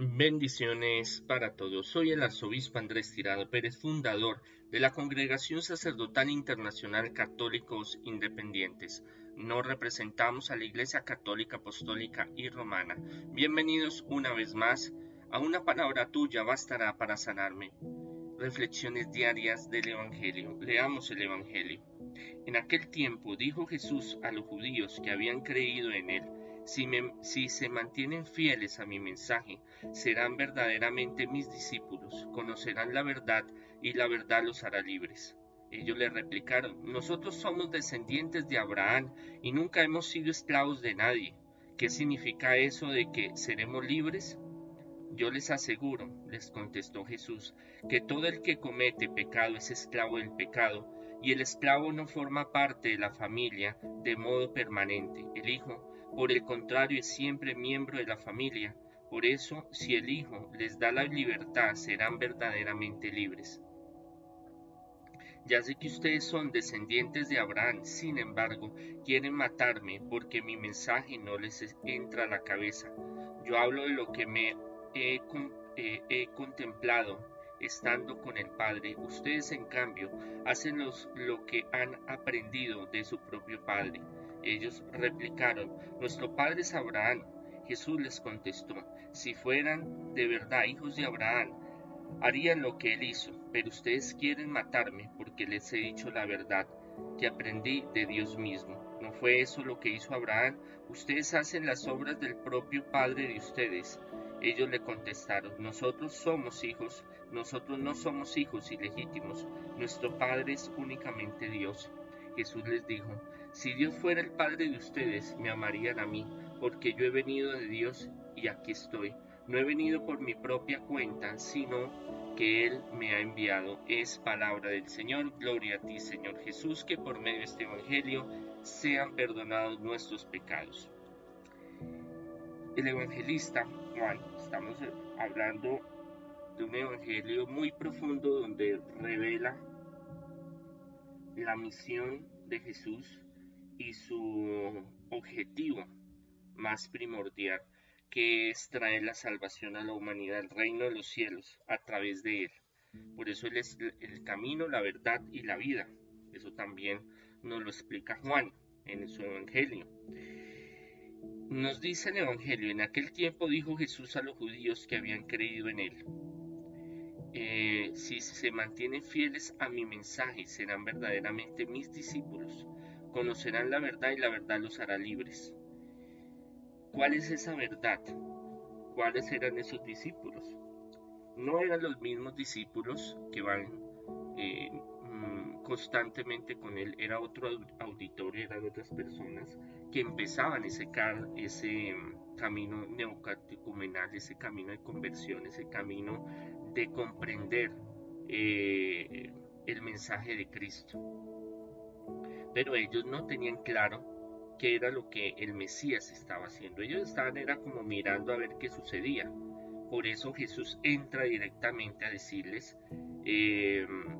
Bendiciones para todos. Soy el arzobispo Andrés Tirado Pérez, fundador de la Congregación Sacerdotal Internacional Católicos Independientes. Nos representamos a la Iglesia Católica Apostólica y Romana. Bienvenidos una vez más a una palabra tuya bastará para sanarme. Reflexiones diarias del Evangelio. Leamos el Evangelio. En aquel tiempo dijo Jesús a los judíos que habían creído en él si, se mantienen fieles a mi mensaje, serán verdaderamente mis discípulos, conocerán la verdad y la verdad los hará libres. Ellos le replicaron, nosotros somos descendientes de Abraham y nunca hemos sido esclavos de nadie. ¿Qué significa eso de que seremos libres? Yo les aseguro, les contestó Jesús, que todo el que comete pecado es esclavo del pecado, y el esclavo no forma parte de la familia de modo permanente. El Hijo por el contrario, es siempre miembro de la familia. Por eso, si el Hijo les da la libertad, serán verdaderamente libres. Ya sé que ustedes son descendientes de Abraham, sin embargo, quieren matarme porque mi mensaje no les entra a la cabeza. Yo hablo de lo que me he, eh, he contemplado estando con el Padre. Ustedes, en cambio, hacen lo que han aprendido de su propio Padre. Ellos replicaron, Nuestro padre es Abraham. Jesús les contestó, Si fueran de verdad hijos de Abraham, harían lo que él hizo, pero ustedes quieren matarme porque les he dicho la verdad que aprendí de Dios mismo. ¿No fue eso lo que hizo Abraham? Ustedes hacen las obras del propio Padre de ustedes. Ellos le contestaron, nosotros somos hijos, nosotros no somos hijos ilegítimos, nuestro Padre es únicamente Dios. Jesús les dijo, si Dios fuera el Padre de ustedes, me amarían a mí, porque yo he venido de Dios y aquí estoy. No he venido por mi propia cuenta, sino que Él me ha enviado. Es palabra del Señor. Gloria a ti, Señor Jesús, que por medio de este Evangelio sean perdonados nuestros pecados. El evangelista Juan, estamos hablando de un evangelio muy profundo donde revela la misión de Jesús y su objetivo más primordial, que es traer la salvación a la humanidad, el reino de los cielos, a través de él. Por eso él es el camino, la verdad y la vida. Eso también nos lo explica Juan en su Evangelio. Nos dice el Evangelio, en aquel tiempo dijo Jesús a los judíos que habían creído en él, eh, si se mantienen fieles a mi mensaje, serán verdaderamente mis discípulos conocerán la verdad y la verdad los hará libres. ¿Cuál es esa verdad? ¿Cuáles eran esos discípulos? No eran los mismos discípulos que van eh, mm, constantemente con él, era otro auditorio, eran otras personas que empezaban ese, ese mm, camino neocatecumenal, ese camino de conversión, ese camino de comprender eh, el mensaje de Cristo pero ellos no tenían claro qué era lo que el Mesías estaba haciendo. Ellos estaban era como mirando a ver qué sucedía. Por eso Jesús entra directamente a decirles, em,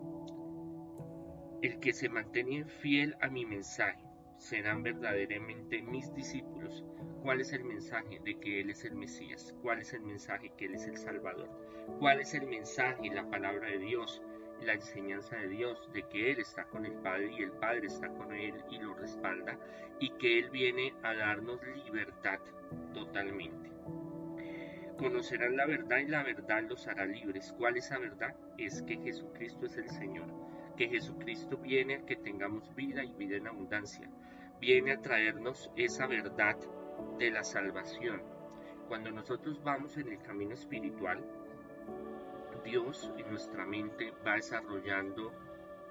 el que se mantenga fiel a mi mensaje serán verdaderamente mis discípulos. ¿Cuál es el mensaje de que Él es el Mesías? ¿Cuál es el mensaje que Él es el Salvador? ¿Cuál es el mensaje, la palabra de Dios? La enseñanza de Dios, de que Él está con el Padre y el Padre está con Él y lo respalda y que Él viene a darnos libertad totalmente. Conocerán la verdad y la verdad los hará libres. ¿Cuál es la verdad? Es que Jesucristo es el Señor, que Jesucristo viene a que tengamos vida y vida en abundancia. Viene a traernos esa verdad de la salvación. Cuando nosotros vamos en el camino espiritual, Dios en nuestra mente va desarrollando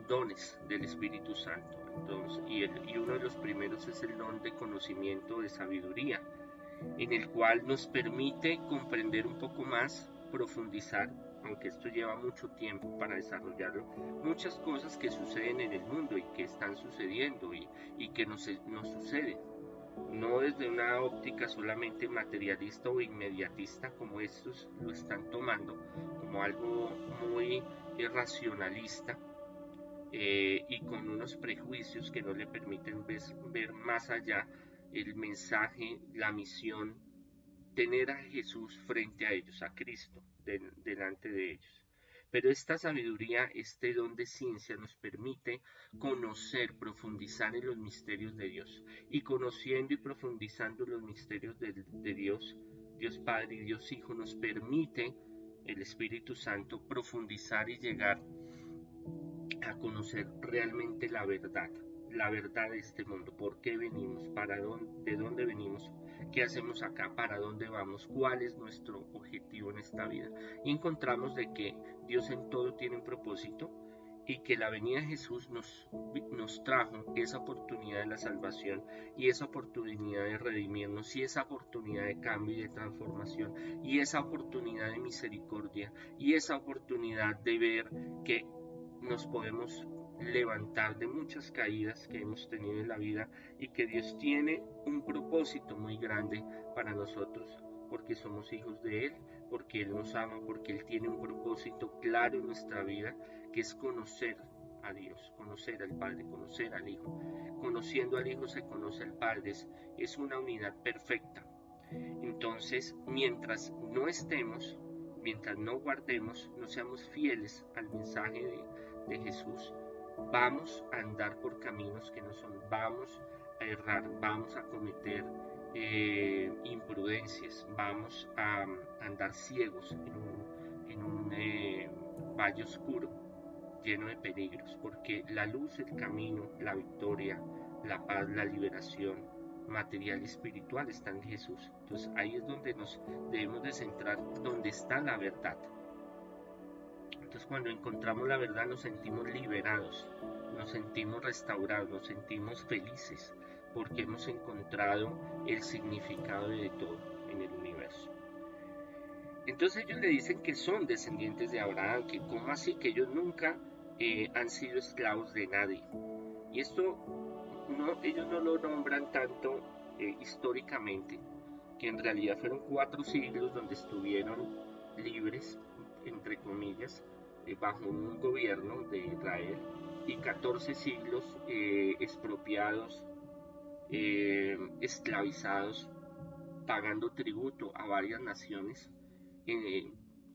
dones del Espíritu Santo. Entonces, y, uno de los primeros es el don de conocimiento de sabiduría, en el cual nos permite comprender un poco más, profundizar, aunque esto lleva mucho tiempo para desarrollarlo, muchas cosas que suceden en el mundo y que están sucediendo y, y que nos, nos suceden no desde una óptica solamente materialista o inmediatista como estos lo están tomando, como algo muy irracionalista eh, y con unos prejuicios que no le permiten ver más allá el mensaje, la misión tener a Jesús frente a ellos, a Cristo, delante de ellos. Pero esta sabiduría, este don de ciencia nos permite conocer, profundizar en los misterios de Dios. Y conociendo y profundizando los misterios de, de Dios, Dios Padre y Dios Hijo nos permite el Espíritu Santo profundizar y llegar a conocer realmente la verdad, la verdad de este mundo, por qué venimos, para dónde, de dónde venimos, qué hacemos acá, para dónde vamos, cuál es nuestro objetivo en esta vida. Y encontramos de que Dios en todo tiene un propósito y que la venida de Jesús nos, nos trajo esa oportunidad de la salvación y esa oportunidad de redimirnos y esa oportunidad de cambio y de transformación y esa oportunidad de misericordia y esa oportunidad de ver que nos podemos levantar de muchas caídas que hemos tenido en la vida y que Dios tiene un propósito muy grande para nosotros porque somos hijos de Él, porque Él nos ama, porque Él tiene un propósito claro en nuestra vida que es conocer a Dios, conocer al Padre, conocer al Hijo. Conociendo al Hijo se conoce al Padre, es, una unidad perfecta. Entonces, mientras no estemos, mientras no guardemos, no seamos fieles al mensaje de, Jesús, vamos a andar por caminos que no son, vamos a errar, vamos a cometer eh, imprudencias, vamos a, andar ciegos en un, eh, valle oscuro lleno de peligros, porque la luz, el camino, la victoria, la paz, la liberación material y espiritual están en Jesús. Entonces ahí es donde nos debemos de centrar, donde está la verdad. Entonces cuando encontramos la verdad nos sentimos liberados, nos sentimos restaurados, nos sentimos felices, porque hemos encontrado el significado de todo. Entonces ellos le dicen que son descendientes de Abraham, que como así, que ellos nunca eh, han sido esclavos de nadie. Y esto no, ellos no lo nombran tanto eh, históricamente, que en realidad fueron cuatro siglos donde estuvieron libres, entre comillas, eh, bajo un gobierno de Israel y 14 siglos expropiados, esclavizados, pagando tributo a varias naciones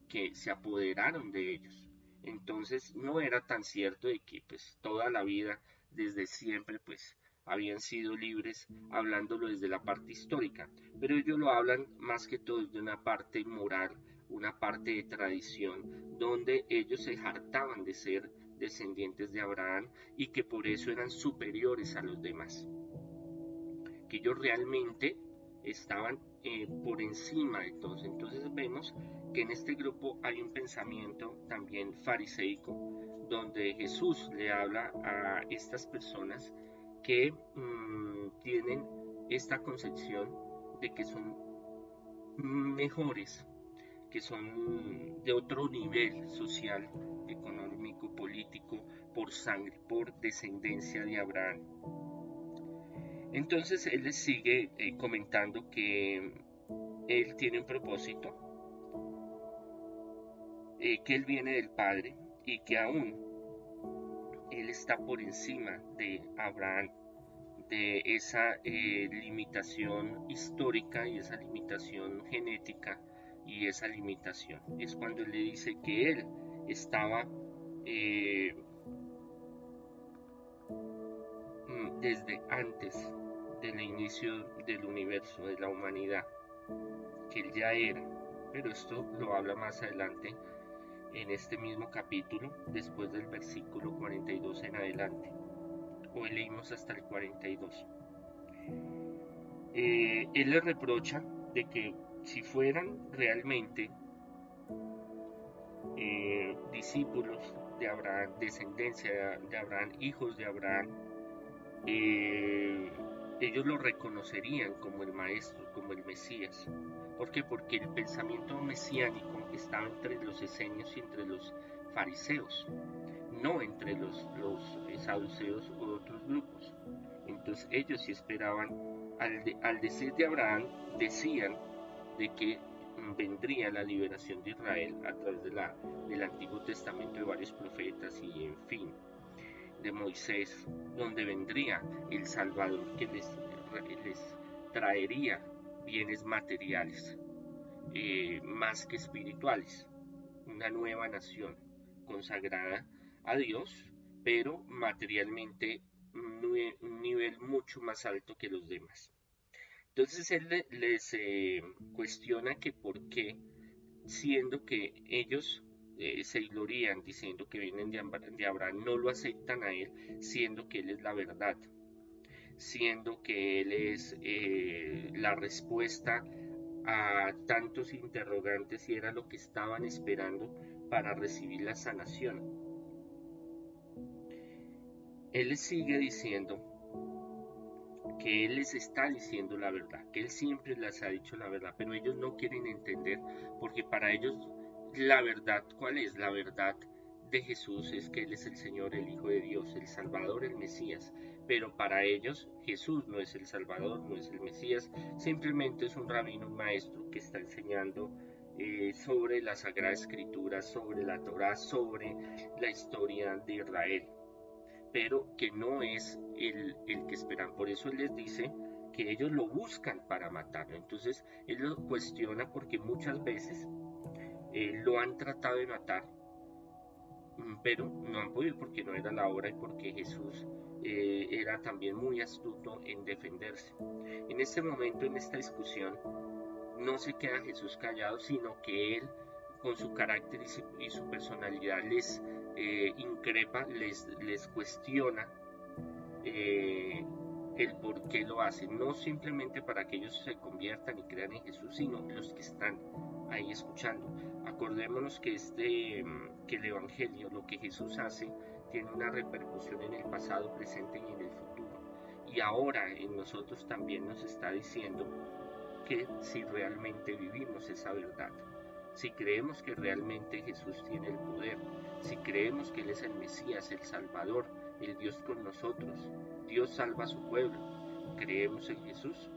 que se apoderaron de ellos. Entonces no era tan cierto de que pues toda la vida, desde siempre, pues habían sido libres, hablándolo desde la parte histórica, pero ellos lo hablan más que todo de una parte moral, una parte de tradición, donde ellos se hartaban de ser descendientes de Abraham y que por eso eran superiores a los demás. Que ellos realmente estaban eh, por encima de todos. Entonces vemos que en este grupo hay un pensamiento también fariseico, donde Jesús le habla a estas personas que mm, tienen esta concepción de que son mejores que son de otro nivel social, económico, político, por sangre, por descendencia de Abraham. Entonces él les sigue eh, comentando que él tiene un propósito, eh, que él viene del Padre y que aún él está por encima de Abraham, de esa eh, limitación histórica y esa limitación genética y esa limitación. Es cuando él le dice que él estaba mm, desde antes del inicio del universo, de la humanidad, que él ya era. Pero esto lo habla más adelante en este mismo capítulo, después del versículo 42 en adelante. Hoy leímos hasta el 42. Eh, él le reprocha de que si fueran realmente eh, discípulos de Abraham, descendencia de Abraham, hijos de Abraham, eh, ellos lo reconocerían como el maestro, como el Mesías. ¿Por qué? Porque el pensamiento mesiánico estaba entre los esenios y entre los fariseos, no entre los, los saduceos u otros grupos. Entonces ellos sí esperaban, al, al decir de Abraham, decían de que vendría la liberación de Israel a través de la, del Antiguo Testamento de varios profetas y en fin, de Moisés, donde vendría el Salvador que les, traería bienes materiales, eh, más que espirituales, una nueva nación consagrada a Dios, pero materialmente un nivel mucho más alto que los demás. Entonces él les eh, cuestiona que por qué, siendo que ellos eh, se glorían diciendo que vienen de, Abraham, no lo aceptan a él, siendo que él es la verdad, siendo que él es eh, la respuesta a tantos interrogantes y era lo que estaban esperando para recibir la sanación. Él sigue diciendo que Él les está diciendo la verdad, que Él siempre les ha dicho la verdad, pero ellos no quieren entender porque para ellos la verdad, ¿cuál es la verdad? de Jesús es que Él es el Señor, el Hijo de Dios, el Salvador, el Mesías. Pero para ellos Jesús no es el Salvador, no es el Mesías, simplemente es un rabino, un maestro que está enseñando eh, sobre la Sagrada Escritura, sobre la Torah, sobre la historia de Israel. Pero que no es el, el que esperan. Por eso Él les dice que ellos lo buscan para matarlo. Entonces Él lo cuestiona porque muchas veces eh, lo han tratado de matar, mm, pero no han podido porque no era la hora y porque Jesús eh, era también muy astuto en defenderse. En este momento, en esta discusión, no se queda Jesús callado, sino que él, con su carácter y su, personalidad, les eh, increpa, les, les cuestiona el por qué lo hace, no simplemente para que ellos se conviertan y crean en Jesús, sino los que están ahí escuchando. Acordémonos que, este, mm, que el Evangelio, lo que Jesús hace, tiene una repercusión en el pasado, presente y en el futuro. Y ahora en nosotros también nos está diciendo que si realmente vivimos esa verdad, si creemos que realmente Jesús tiene el poder, si creemos que Él es el Mesías, el Salvador, el Dios con nosotros, Dios salva a su pueblo, creemos en Jesús.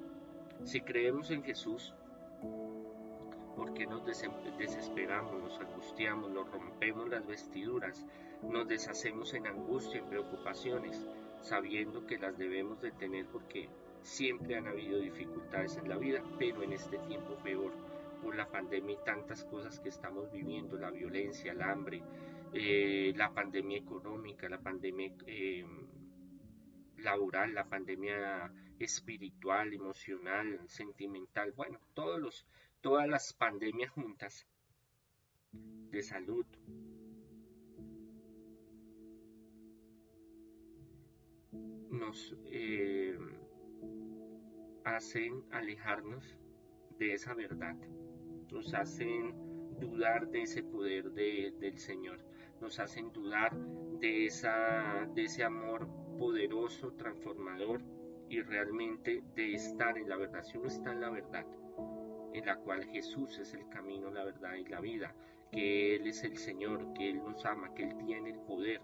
Si creemos en Jesús, porque nos desesperamos, nos angustiamos, nos rompemos las vestiduras, nos deshacemos en angustia, en preocupaciones, sabiendo que las debemos de tener porque siempre han habido dificultades en la vida, pero en este tiempo peor por la pandemia y tantas cosas que estamos viviendo, la violencia, el hambre, eh, la pandemia económica, la pandemia eh, laboral, la pandemia espiritual, emocional, sentimental, bueno, todos los todas las pandemias juntas de salud. nos eh, hacen alejarnos de esa verdad, nos hacen dudar de ese poder del Señor, nos hacen dudar de, esa, de ese amor poderoso, transformador y realmente de estar en la verdad. Si uno está en la verdad, en la cual Jesús es el camino, la verdad y la vida, que Él es el Señor, que Él nos ama, que Él tiene el poder.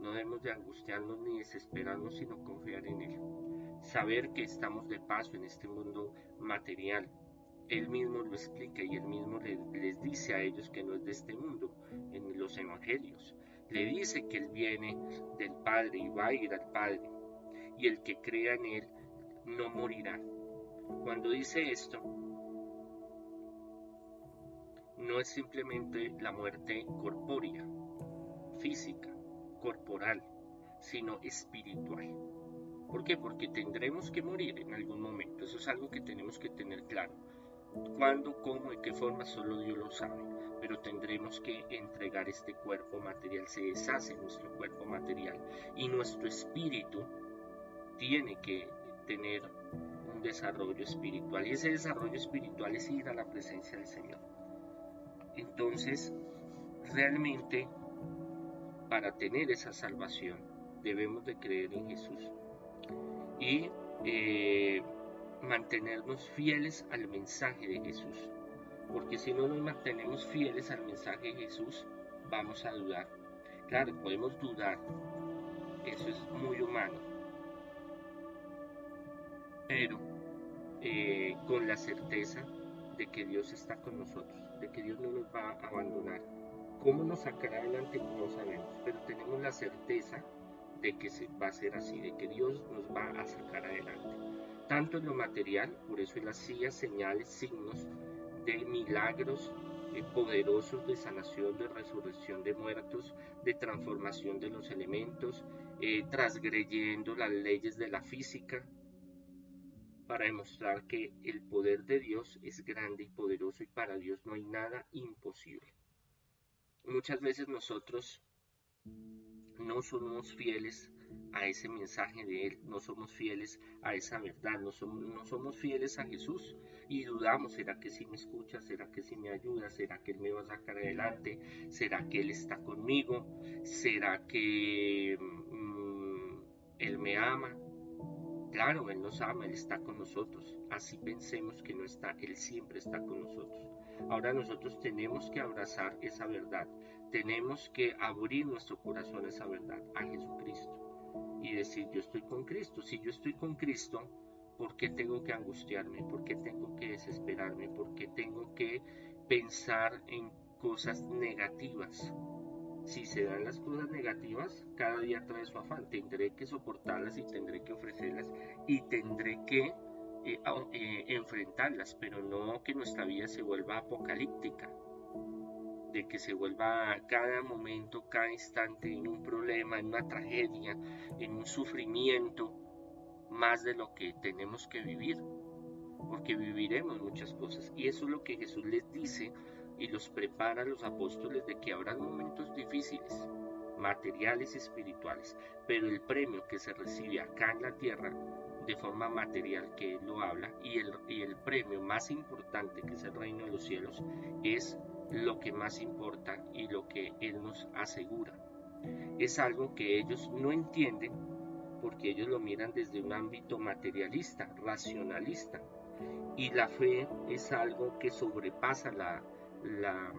No debemos de angustiarnos ni desesperarnos, sino confiar en Él. Saber que estamos de paso en este mundo material. Él mismo lo explica y Él mismo les, dice a ellos que no es de este mundo, en los evangelios. Le dice que Él viene del Padre y va a ir al Padre. Y el que crea en Él no morirá. Cuando dice esto, no es simplemente la muerte corpórea, física, corporal, sino espiritual. ¿Por qué? Porque tendremos que morir en algún momento. Eso es algo que tenemos que tener claro. Cuándo, cómo y qué forma solo Dios lo sabe. Pero tendremos que entregar este cuerpo material. Se deshace nuestro cuerpo material. Y nuestro espíritu tiene que tener un desarrollo espiritual. Y ese desarrollo espiritual es ir a la presencia del Señor. Entonces, realmente, para tener esa salvación, debemos de creer en Jesús y eh, mantenernos fieles al mensaje de Jesús. Porque si no nos mantenemos fieles al mensaje de Jesús, vamos a dudar. Claro, podemos dudar, eso es muy humano, pero eh, con la certeza de que Dios está con nosotros de que Dios no nos va a abandonar. ¿Cómo nos sacará adelante? No sabemos, pero tenemos la certeza de que va a ser así, de que Dios nos va a sacar adelante. Tanto en lo material, por eso él hacía señales, signos de milagros eh, poderosos de sanación, de resurrección de muertos, de transformación de los elementos, eh, transgrediendo las leyes de la física, para demostrar que el poder de Dios es grande y poderoso y para Dios no hay nada imposible. Muchas veces nosotros no somos fieles a ese mensaje de Él, no somos fieles a esa verdad, no somos, fieles a Jesús y dudamos, ¿será que si me escucha? ¿Será que si me ayuda? ¿Será que Él me va a sacar adelante? ¿Será que Él está conmigo? ¿Será que mm, Él me ama? Claro, Él nos ama, Él está con nosotros. Así pensemos que no está, Él siempre está con nosotros. Ahora nosotros tenemos que abrazar esa verdad, tenemos que abrir nuestro corazón a esa verdad, a Jesucristo, y decir, yo estoy con Cristo. Si yo estoy con Cristo, ¿por qué tengo que angustiarme? ¿Por qué tengo que desesperarme? ¿Por qué tengo que pensar en cosas negativas? Si se dan las cosas negativas, cada día trae su afán. Tendré que soportarlas y tendré que ofrecerlas y tendré que eh, eh, enfrentarlas, pero no que nuestra vida se vuelva apocalíptica, de que se vuelva cada momento, cada instante en un problema, en una tragedia, en un sufrimiento, más de lo que tenemos que vivir, porque viviremos muchas cosas. Y eso es lo que Jesús les dice y los prepara a los apóstoles de que habrá momentos difíciles, materiales y espirituales, pero el premio que se recibe acá en la tierra de forma material que Él lo habla y el, y el premio más importante que es el reino de los cielos es lo que más importa y lo que Él nos asegura. Es algo que ellos no entienden porque ellos lo miran desde un ámbito materialista, racionalista. Y la fe es algo que sobrepasa la, la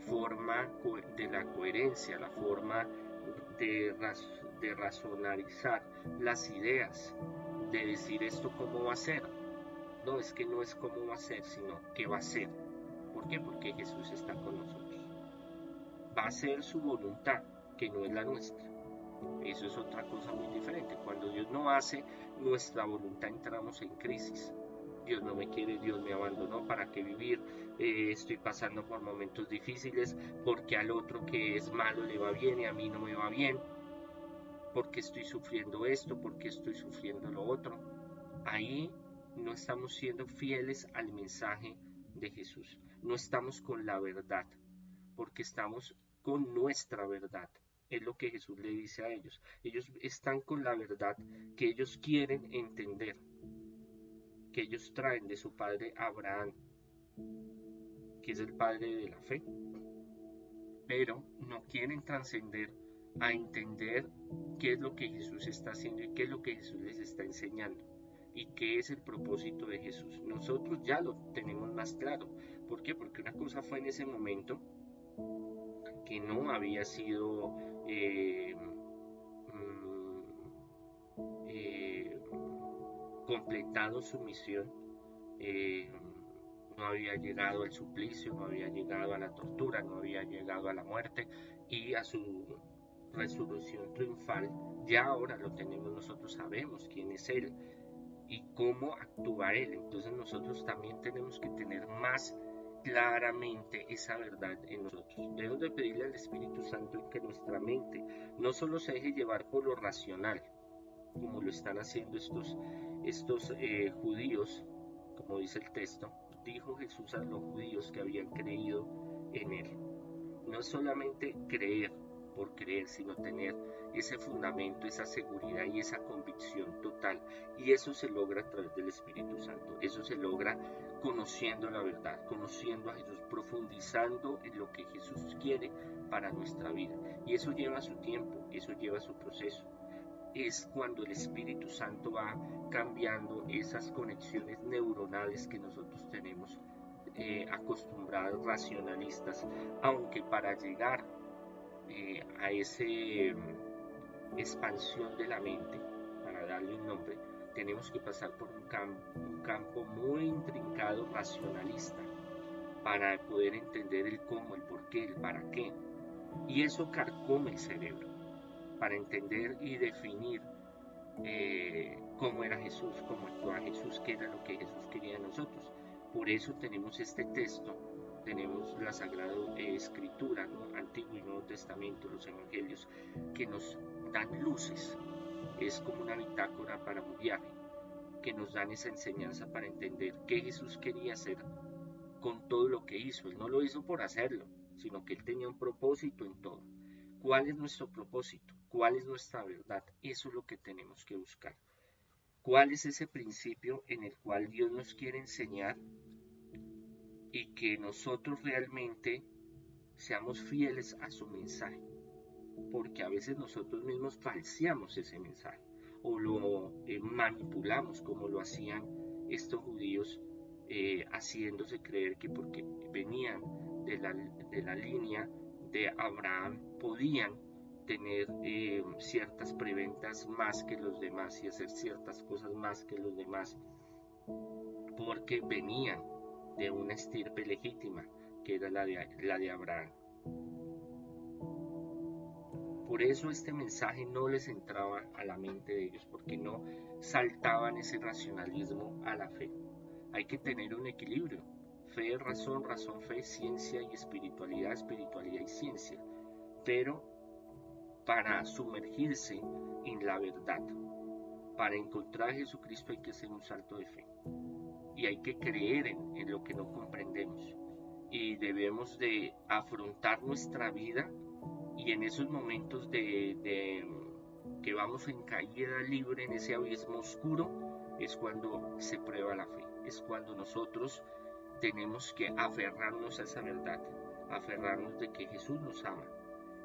forma de la coherencia, la forma de, de racionalizar las ideas, de decir esto cómo va a ser. No, es que no es cómo va a ser, sino qué va a ser. ¿Por qué? Porque Jesús está con nosotros. Va a ser su voluntad, que no es la nuestra. Eso es otra cosa muy diferente. Cuando Dios no hace nuestra voluntad entramos en crisis. Dios no me quiere, Dios me abandonó, ¿para qué vivir? Eh, estoy pasando por momentos difíciles porque al otro que es malo le va bien y a mí no me va bien. Porque estoy sufriendo esto, porque estoy sufriendo lo otro. Ahí no estamos siendo fieles al mensaje de Jesús. No estamos con la verdad, porque estamos con nuestra verdad. Es lo que Jesús le dice a ellos. Ellos están con la verdad que ellos quieren entender que ellos traen de su padre Abraham, que es el padre de la fe, pero no quieren trascender a entender qué es lo que Jesús está haciendo y qué es lo que Jesús les está enseñando y qué es el propósito de Jesús. Nosotros ya lo tenemos más claro. ¿Por qué? Porque una cosa fue en ese momento que no había sido eh, completado su misión, eh, no había llegado al suplicio, no había llegado a la tortura, no había llegado a la muerte y a su resurrección triunfal, ya ahora lo tenemos nosotros, sabemos quién es Él y cómo actúa Él. Entonces nosotros también tenemos que tener más claramente esa verdad en nosotros. Debemos de pedirle al Espíritu Santo que nuestra mente no solo se deje llevar por lo racional, como lo están haciendo estos, estos eh, judíos, como dice el texto, dijo Jesús a los judíos que habían creído en él. No solamente creer por creer, sino tener ese fundamento, esa seguridad y esa convicción total. Y eso se logra a través del Espíritu Santo. Eso se logra conociendo la verdad, conociendo a Jesús, profundizando en lo que Jesús quiere para nuestra vida. Y eso lleva su tiempo, eso lleva su proceso es cuando el Espíritu Santo va cambiando esas conexiones neuronales que nosotros tenemos eh, acostumbrados racionalistas, aunque para llegar eh, a esa mm, expansión de la mente, para darle un nombre, tenemos que pasar por un, campo muy intrincado racionalista para poder entender el cómo, el por qué, el para qué. Y eso carcome el cerebro para entender y definir eh, cómo era Jesús, cómo actuaba Jesús, qué era lo que Jesús quería de nosotros. Por eso tenemos este texto, tenemos la Sagrada Escritura, Antiguo y Nuevo Testamento, los Evangelios, que nos dan luces. Es como una bitácora para un viaje, que nos dan esa enseñanza para entender qué Jesús quería hacer con todo lo que hizo. Él no lo hizo por hacerlo, sino que Él tenía un propósito en todo. ¿Cuál es nuestro propósito? ¿Cuál es nuestra verdad? Eso es lo que tenemos que buscar. ¿Cuál es ese principio en el cual Dios nos quiere enseñar y que nosotros realmente seamos fieles a su mensaje? Porque a veces nosotros mismos falseamos ese mensaje o lo eh, manipulamos como lo hacían estos judíos eh, haciéndose creer que porque venían de la, de la línea de Abraham podían tener eh, ciertas preventas más que los demás y hacer ciertas cosas más que los demás porque venían de una estirpe legítima que era la de, la de Abraham. Por eso este mensaje no les entraba a la mente de ellos, porque no saltaban ese racionalismo a la fe. Hay que tener un equilibrio. Fe, razón, razón, fe, ciencia y espiritualidad, espiritualidad y ciencia. Pero para sumergirse en la verdad. Para encontrar a Jesucristo hay que hacer un salto de fe. Y hay que creer en, lo que no comprendemos. Y debemos de afrontar nuestra vida y en esos momentos de, de que vamos en caída libre, en ese abismo oscuro, es cuando se prueba la fe. Es cuando nosotros tenemos que aferrarnos a esa verdad, aferrarnos de que Jesús nos ama,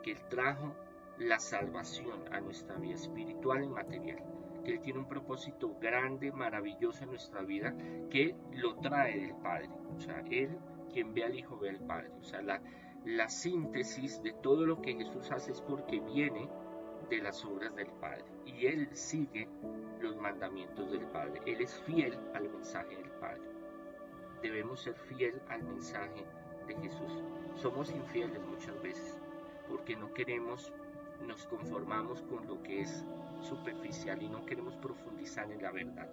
que Él trajo la salvación a nuestra vida espiritual y material. Que Él tiene un propósito grande, maravilloso en nuestra vida, que lo trae del Padre. O sea, Él, quien ve al Hijo, ve al Padre. O sea, la, la síntesis de todo lo que Jesús hace es porque viene de las obras del Padre. Y Él sigue los mandamientos del Padre. Él es fiel al mensaje del Padre. Debemos ser fiel al mensaje de Jesús. Somos infieles muchas veces porque no queremos nos conformamos con lo que es superficial y no queremos profundizar en la verdad.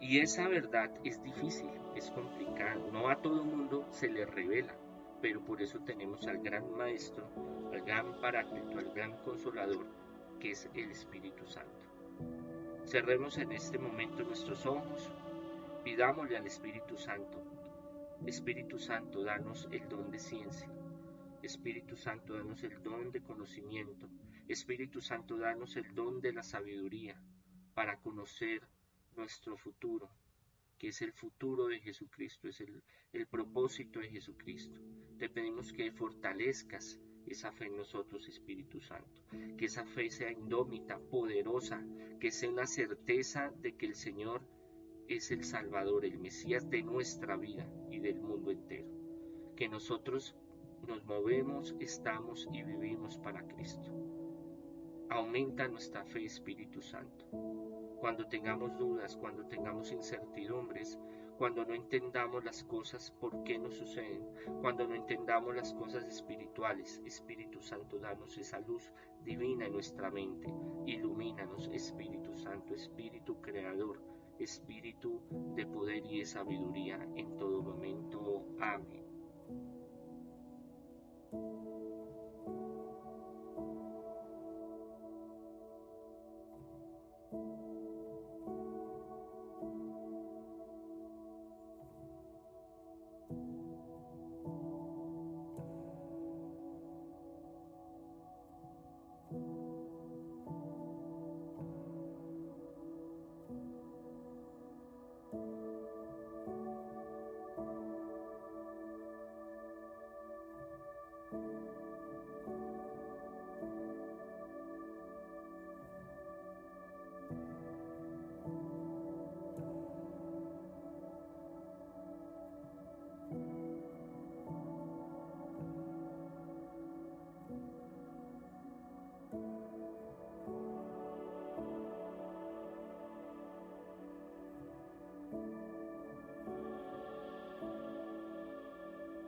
Y esa verdad es difícil, es complicada, no a todo mundo se le revela, pero por eso tenemos al gran maestro, al gran paráclito, al gran consolador, que es el Espíritu Santo. Cerremos en este momento nuestros ojos, pidámosle al Espíritu Santo, Espíritu Santo, danos el don de ciencia, Espíritu Santo, danos el don de conocimiento. Espíritu Santo, danos el don de la sabiduría para conocer nuestro futuro, que es el futuro de Jesucristo, es el, el propósito de Jesucristo. Te pedimos que fortalezcas esa fe en nosotros, Espíritu Santo. Que esa fe sea indómita, poderosa, que sea una certeza de que el Señor es el Salvador, el Mesías de nuestra vida y del mundo entero. Que nosotros nos movemos, estamos y vivimos para Cristo. Aumenta nuestra fe, Espíritu Santo. Cuando tengamos dudas, cuando tengamos incertidumbres, cuando no entendamos las cosas por qué nos suceden, cuando no entendamos las cosas espirituales, Espíritu Santo, danos esa luz divina en nuestra mente. Ilumínanos, Espíritu Santo, Espíritu Creador, Espíritu de poder y de sabiduría en todo momento. Amén. Thank you.